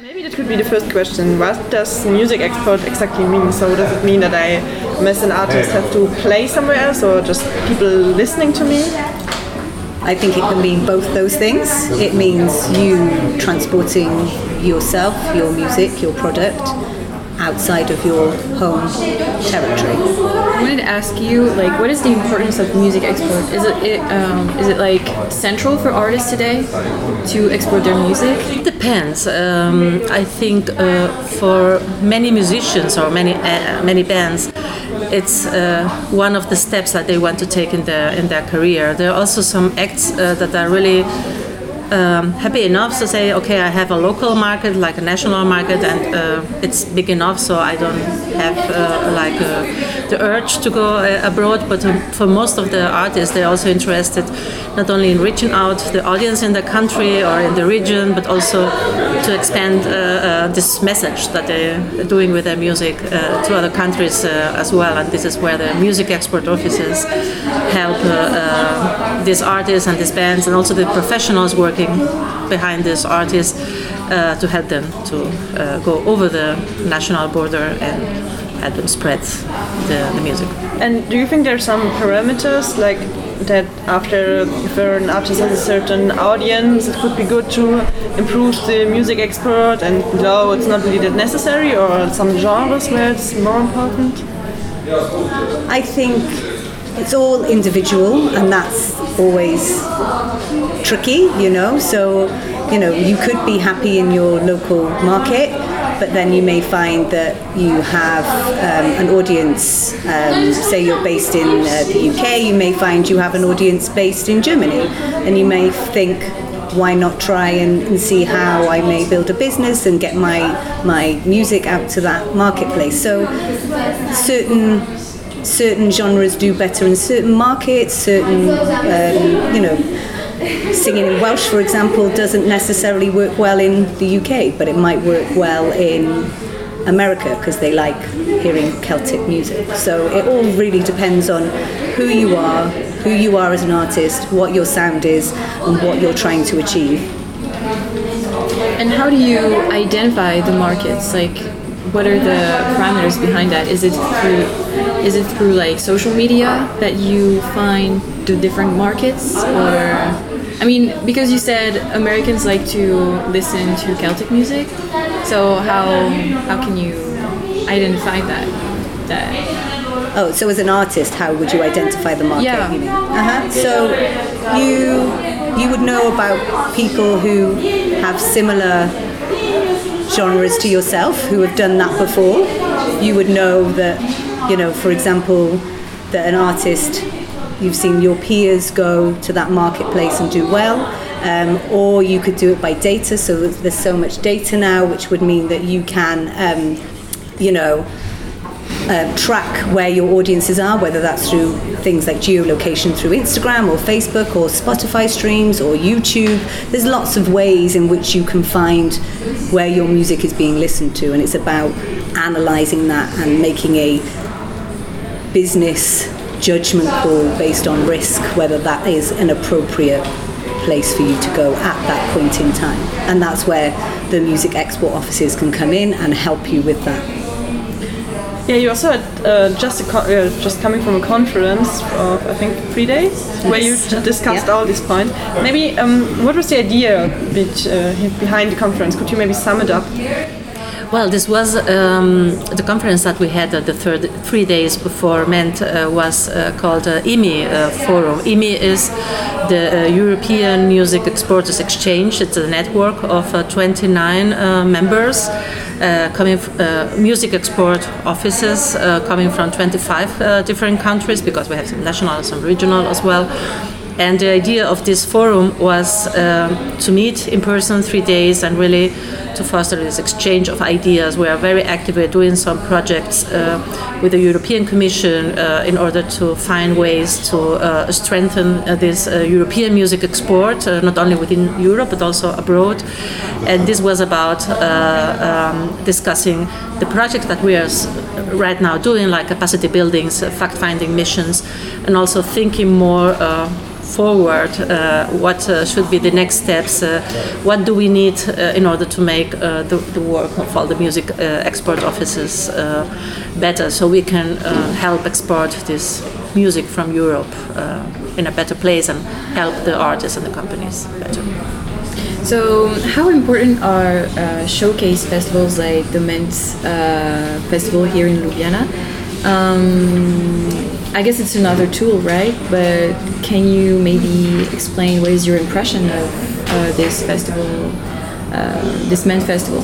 Maybe that could be the first question. What does music export exactly mean? So does it mean that I, as an artist, have to play somewhere else, or just people listening to me? I think it can mean both those things. It means you transporting yourself, your music, your product outside of your home territory. I wanted to ask you, like, what is the importance of music export? Is it, it um, is it like central for artists today to export their music? It depends. Um, I think uh, for many musicians or many uh, many bands, it's uh, one of the steps that they want to take in their in their career. There are also some acts uh, that are really um, happy enough to say, okay, I have a local market, like a national market, and uh, it's big enough, so I don't have uh, like uh, the urge to go uh, abroad. But um, for most of the artists, they're also interested not only in reaching out the audience in the country or in the region, but also to expand uh, uh, this message that they're doing with their music to other countries as well. And this is where the music export offices help these artists and these bands, and also the professionals working working behind these artists uh, to help them to uh, go over the national border and help them spread the, the music. And do you think there are some parameters like that after if an artist has a certain audience, it could be good to improve the music export, and no, it's not really that necessary, or some genres where it's more important? I think it's all individual, and that's always tricky, you know. So, you know, you could be happy in your local market, but then you may find that you have um, an audience, um, say you're based in uh, the UK, you may find you have an audience based in Germany, and you may think, why not try and, and, see how I may build a business and get my my music out to that marketplace. So certain certain genres do better in certain markets, certain, um, you know, singing in Welsh, for example, doesn't necessarily work well in the UK, but it might work well in America because they like hearing Celtic music. So it all really depends on who you are, who you are as an artist, what your sound is, and what you're trying to achieve. And how do you identify the markets? Like, what are the parameters behind that? Is it through is it through like social media that you find the different markets or I mean, because you said Americans like to listen to Celtic music, so how how can you identify that? That oh, so as an artist, how would you identify the market? Yeah. You uh-huh. So you you would know about people who have similar genres to yourself who have done that before. You would know that, you know, for example, that an artist you've seen your peers go to that marketplace and do well. Um, or you could do it by data. So there's so much data now, which would mean that you can, um, you know, uh, track where your audiences are, whether that's through things like geolocation through Instagram or Facebook or Spotify streams or YouTube. There's lots of ways in which you can find where your music is being listened to, and it's about analysing that and making a business judgment call based on risk, whether that is an appropriate place for you to go at that point in time. And that's where the music export offices can come in and help you with that. Yeah, you also had uh, just uh, just coming from a conference of I think three days yes. where you discussed yeah. all these points. Maybe um, what was the idea bit, uh, behind the conference? Could you maybe sum it up? Well, this was um, the conference that we had the third three days before MENT uh, was uh, called uh, EMEE uh, Forum. EMEE is the uh, European Music Exporters Exchange. It's a network of uh, 29 members. Uh, coming uh, music export offices uh, coming from 25 different countries because we have some national, and some regional as well. And the idea of this forum was um, to meet in person three days and really to foster this exchange of ideas. We are very active. We're doing some projects uh, with the European Commission uh, in order to find ways to uh, strengthen uh, this uh, European music export, not only within Europe but also abroad. And this was about um, discussing the projects that we are right now doing, like capacity buildings, fact-finding missions, and also thinking more forward, what should be the next steps, what do we need in order to make the, the, work of all the music export offices better so we can help export this music from Europe in a better place and help the artists and the companies better. So, how important are uh, showcase festivals like the Ment uh, Festival here in Ljubljana? Um, I guess it's another tool, right? But can you maybe explain what is your impression of uh, this festival, uh, this Ment Festival?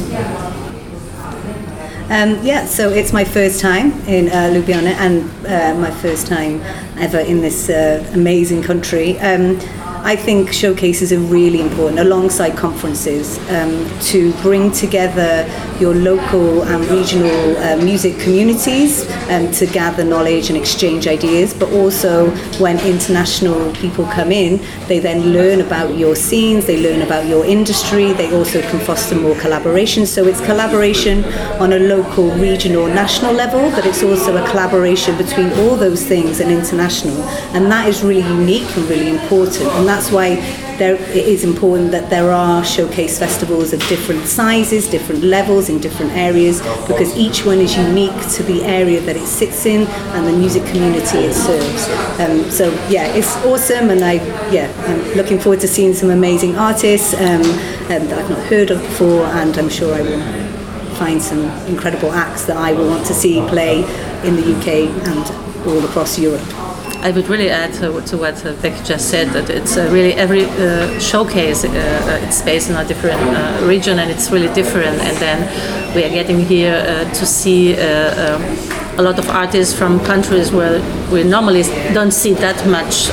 Um, yeah, so it's my first time in uh, Ljubljana and uh, my first time ever in this uh, amazing country. Um, I think showcases are really important alongside conferences um, to bring together your local and regional uh, music communities um, to gather knowledge and exchange ideas, but also when international people come in, they then learn about your scenes, they learn about your industry, they also can foster more collaboration. So it's collaboration on a local, regional, national level, but it's also a collaboration between all those things and international. And that is really unique and really important. And that's why there, it is important that there are showcase festivals of different sizes, different levels in different areas, because each one is unique to the area that it sits in and the music community it serves. Um, so yeah, it's awesome, and I yeah, I'm looking forward to seeing some amazing artists um, um, that I've not heard of before, and I'm sure I will find some incredible acts that I will want to see play in the UK and all across Europe. I would really add to, to what uh, Becci just said that it's uh, really every uh, showcase uh, uh, it's based in a different uh, region and it's really different. And then we are getting here to see a lot of artists from countries where we normally don't see that much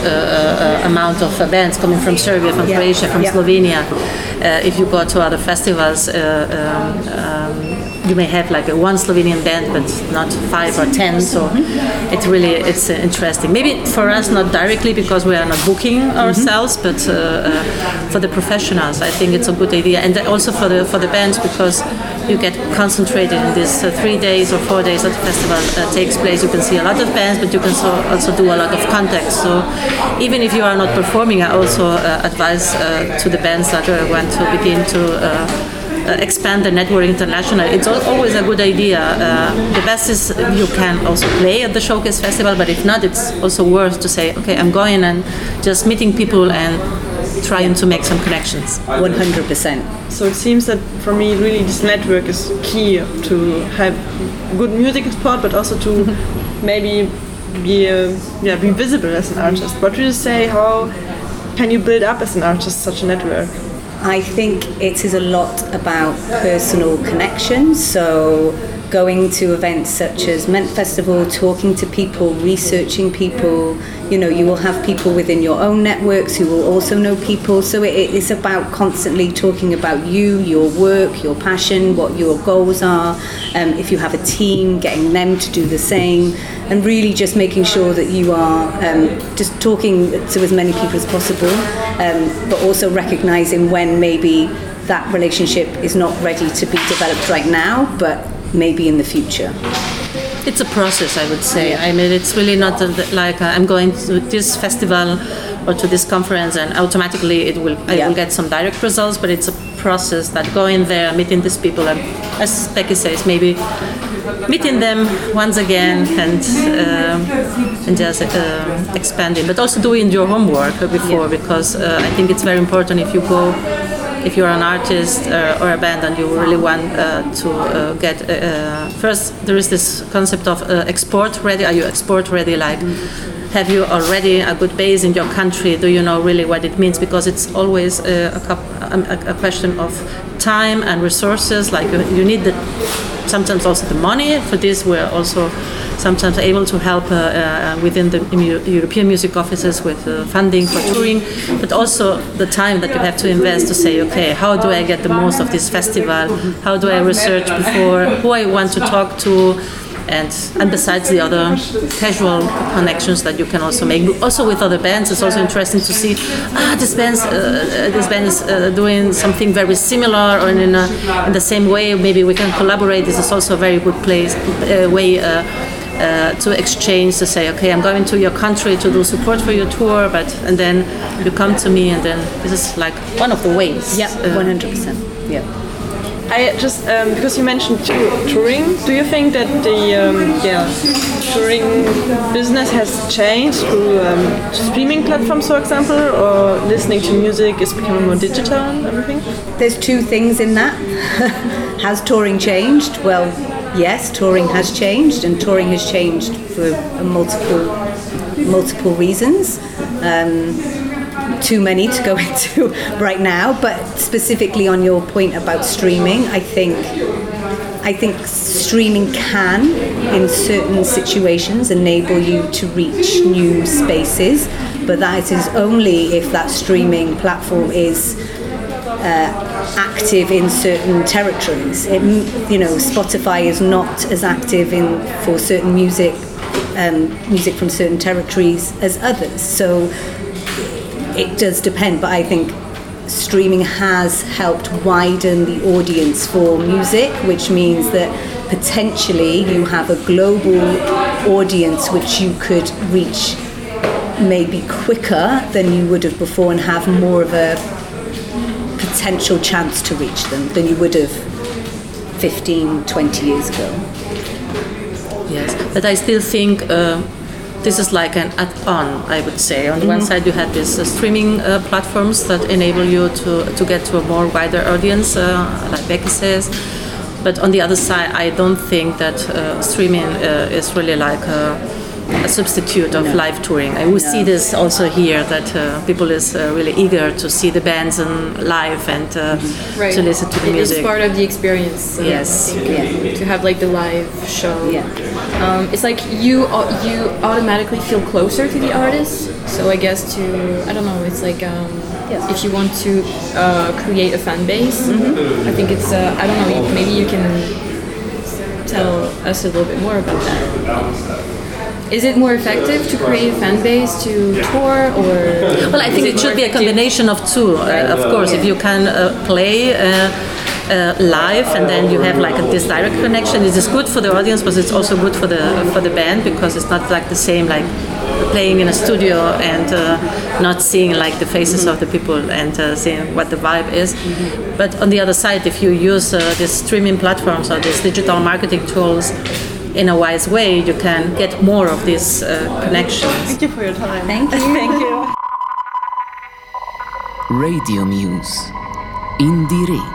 amount of bands coming from Serbia, from yeah. Croatia, from yeah. Slovenia. if you go to other festivals. Um, um, you may have like a one Slovenian band, but not five or ten. So mm-hmm. it's really it's uh, interesting. Maybe for us not directly because we are not booking mm-hmm. ourselves, but uh, uh, for the professionals, I think it's a good idea, and also for the for the bands because you get concentrated in these uh, three days or four days that the festival uh, takes place. You can see a lot of bands, but you can so also do a lot of contacts. So even if you are not performing, I also uh, advise to the bands that want to begin to uh, expand the network internationally. It's always a good idea. Uh, the best is you can also play at the Showcase Festival, but if not, it's also worth to say, okay, I'm going and just meeting people and trying to make some connections. 100%. So it seems that for me, really, this network is key to have good music support, but also to maybe be uh, yeah be visible as an artist. What do you say? How can you build up as an artist such a network? I think it is a lot about personal connection. So going to events such as Ment Festival, talking to people, researching people, you know, you will have people within your own networks who will also know people. So it is about constantly talking about you, your work, your passion, what your goals are. Um, if you have a team, getting them to do the same, and really just making sure that you are um, just talking to as many people as possible, um, but also recognizing when maybe that relationship is not ready to be developed right now, but maybe in the future. It's a process, I would say. I mean, it's really not like uh, I'm going to this festival or to this conference and automatically it will I yeah. will get some direct results, but it's a process that going there, meeting these people, and as Becci says, maybe meeting them once again and uh, and just uh, expanding, but also doing your homework before yeah. because uh, I think it's very important if you go if you're an artist uh, or a band and you really want uh, to uh, get uh, first there is this concept of uh, export ready. Are you export ready? Like have you already a good base in your country? Do you know really what it means? Because it's always uh, a, a, a, question of time and resources. Like you, you need the sometimes also the money. For this, we're also sometimes able to help uh, uh, within the European music offices with uh, funding for touring, but also the time that you have to invest to say, okay, how do I get the most of this festival? How do I research before who I want to talk to? And and besides the other casual connections that you can also make also with other bands it's also interesting to see ah this band's uh, uh this band is uh, doing something very similar or in, a, in the same way. Maybe we can collaborate. This is also a very good place uh, way uh, uh, to exchange to say okay i'm going to your country to do support for your tour but and then you come to me and then this is like one of the ways. Yeah 100% yeah I just um, because you mentioned touring. Do you think that the um, yeah touring business has changed through um, streaming platforms, for example, or listening to music is becoming more digital and everything? There's two things in that. has touring changed? Well, yes, touring has changed, and touring has changed for multiple multiple reasons. Um, too many to go into right now, but specifically on your point about streaming, I think I think streaming can, in certain situations, enable you to reach new spaces, but that is only if that streaming platform is uh, active in certain territories. It, you know, Spotify is not as active in for certain music, um, music from certain territories as others. So it does depend, but I think streaming has helped widen the audience for music, which means that potentially you have a global audience which you could reach maybe quicker than you would have before and have more of a potential chance to reach them than you would have 15, 20 years ago. Yes, but I still think. Uh, this is like an add-on, I would say. On the mm-hmm. one side, you have these uh, streaming uh, platforms that enable you to, to get to a more wider audience, uh, like Becci says. But on the other side, I don't think that uh, streaming uh, is really like a, a substitute of no. live touring. I will no. see this also here that uh, people is really eager to see the bands and live and mm-hmm. right. to listen to the it music. It's part of the experience. yes. Yeah. To have like the live show. Yeah. Um, it's like you you automatically feel closer to the artist. So I guess to I don't know. It's like um, yes. if you want to uh, create a fan base, mm-hmm. I think it's uh, I don't know. Maybe you can tell us a little bit more about that. Is it more effective to create a fan base to tour, or? Well, I think it, it should be a combination of two. Uh, of course, if you can uh, play uh, live and then you have like a, this direct connection. It is good for the audience, but it's also good for the for the band because it's not like the same like playing in a studio and uh, not seeing like the faces mm-hmm. of the people and uh, seeing what the vibe is. Mm-hmm. But on the other side, if you use uh, these streaming platforms or these digital marketing tools in a wise way, you can get more of these uh, connections. Thank you for your time. Thank you. Thank you. Radio Muse. INDIERE.